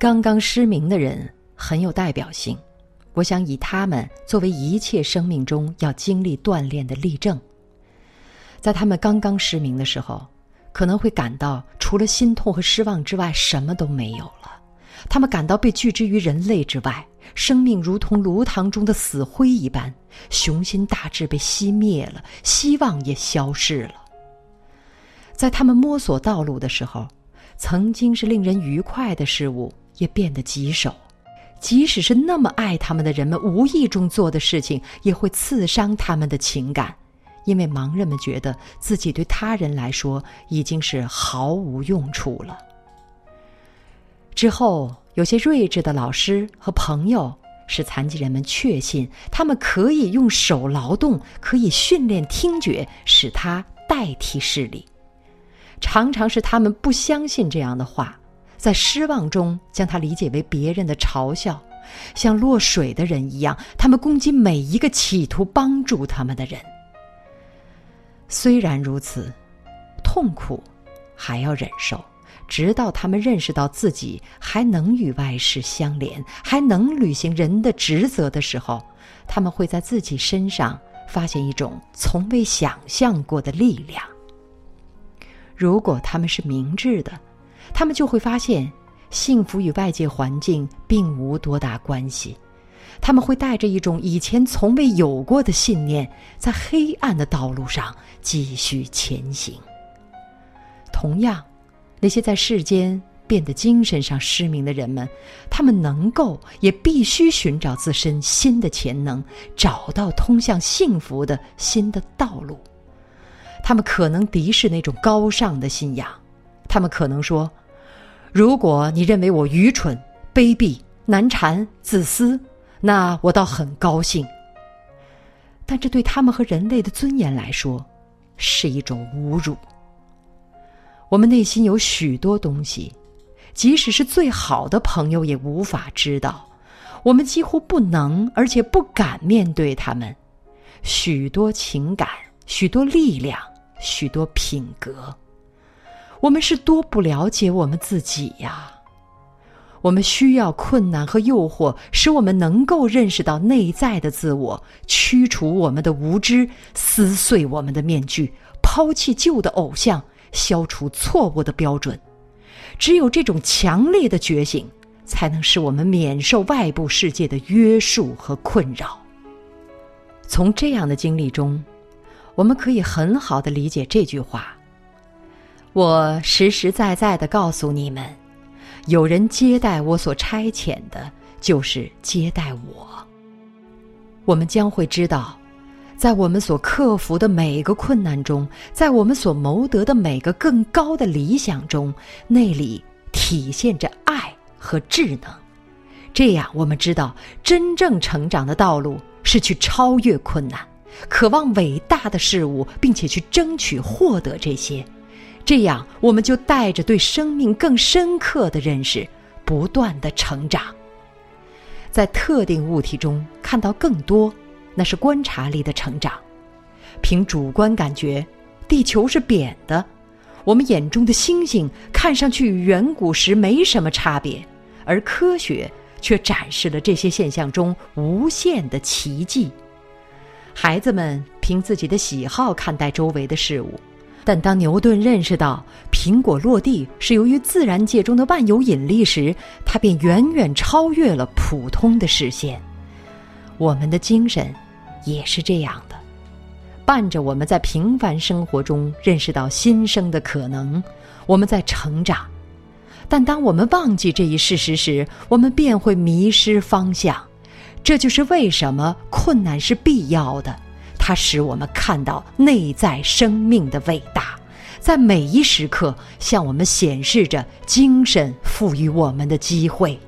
刚刚失明的人很有代表性，我想以他们作为一切生命中要经历锻炼的例证。在他们刚刚失明的时候，可能会感到除了心痛和失望之外，什么都没有了。他们感到被拒之于人类之外，生命如同炉膛中的死灰一般，雄心大志被熄灭了，希望也消逝了。在他们摸索道路的时候，曾经是令人愉快的事物也变得棘手，即使是那么爱他们的人们无意中做的事情，也会刺伤他们的情感，因为盲人们觉得自己对他人来说已经是毫无用处了。之后，有些睿智的老师和朋友使残疾人们确信，他们可以用手劳动，可以训练听觉，使它代替视力。常常是他们不相信这样的话，在失望中将它理解为别人的嘲笑，像落水的人一样，他们攻击每一个企图帮助他们的人。虽然如此，痛苦还要忍受，直到他们认识到自己还能与外世相连，还能履行人的职责的时候，他们会在自己身上发现一种从未想象过的力量。如果他们是明智的，他们就会发现，幸福与外界环境并无多大关系。他们会带着一种以前从未有过的信念，在黑暗的道路上继续前行。同样，那些在世间变得精神上失明的人们，他们能够也必须寻找自身新的潜能，找到通向幸福的新的道路。他们可能敌视那种高尚的信仰，他们可能说：“如果你认为我愚蠢、卑鄙、难缠、自私，那我倒很高兴。”但这对他们和人类的尊严来说，是一种侮辱。我们内心有许多东西，即使是最好的朋友也无法知道。我们几乎不能，而且不敢面对他们。许多情感，许多力量。许多品格，我们是多不了解我们自己呀！我们需要困难和诱惑，使我们能够认识到内在的自我，驱除我们的无知，撕碎我们的面具，抛弃旧的偶像，消除错误的标准。只有这种强烈的觉醒，才能使我们免受外部世界的约束和困扰。从这样的经历中。我们可以很好的理解这句话。我实实在在的告诉你们，有人接待我所差遣的，就是接待我。我们将会知道，在我们所克服的每个困难中，在我们所谋得的每个更高的理想中，那里体现着爱和智能。这样，我们知道真正成长的道路是去超越困难。渴望伟大的事物，并且去争取获得这些，这样我们就带着对生命更深刻的认识，不断的成长。在特定物体中看到更多，那是观察力的成长。凭主观感觉，地球是扁的，我们眼中的星星看上去与远古时没什么差别，而科学却展示了这些现象中无限的奇迹。孩子们凭自己的喜好看待周围的事物，但当牛顿认识到苹果落地是由于自然界中的万有引力时，他便远远超越了普通的视线。我们的精神也是这样的，伴着我们在平凡生活中认识到新生的可能，我们在成长。但当我们忘记这一事实时，我们便会迷失方向。这就是为什么困难是必要的，它使我们看到内在生命的伟大，在每一时刻向我们显示着精神赋予我们的机会。